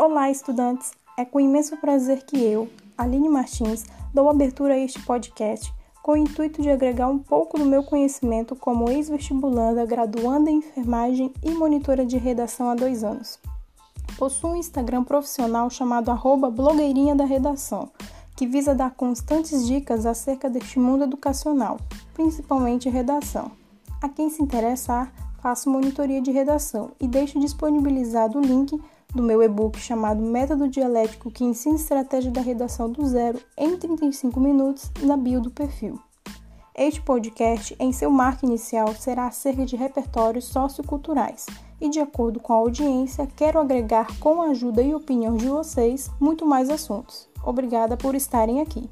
Olá, estudantes! É com imenso prazer que eu, Aline Martins, dou abertura a este podcast com o intuito de agregar um pouco do meu conhecimento como ex-vestibulanda, graduanda em enfermagem e monitora de redação há dois anos. Possuo um Instagram profissional chamado blogueirinha da redação, que visa dar constantes dicas acerca deste mundo educacional, principalmente redação. A quem se interessar, faço monitoria de redação e deixo disponibilizado o link do meu e-book chamado Método Dialético que ensina estratégia da redação do zero em 35 minutos na bio do perfil. Este podcast, em seu marco inicial, será acerca de repertórios socioculturais e, de acordo com a audiência, quero agregar, com a ajuda e opinião de vocês, muito mais assuntos. Obrigada por estarem aqui.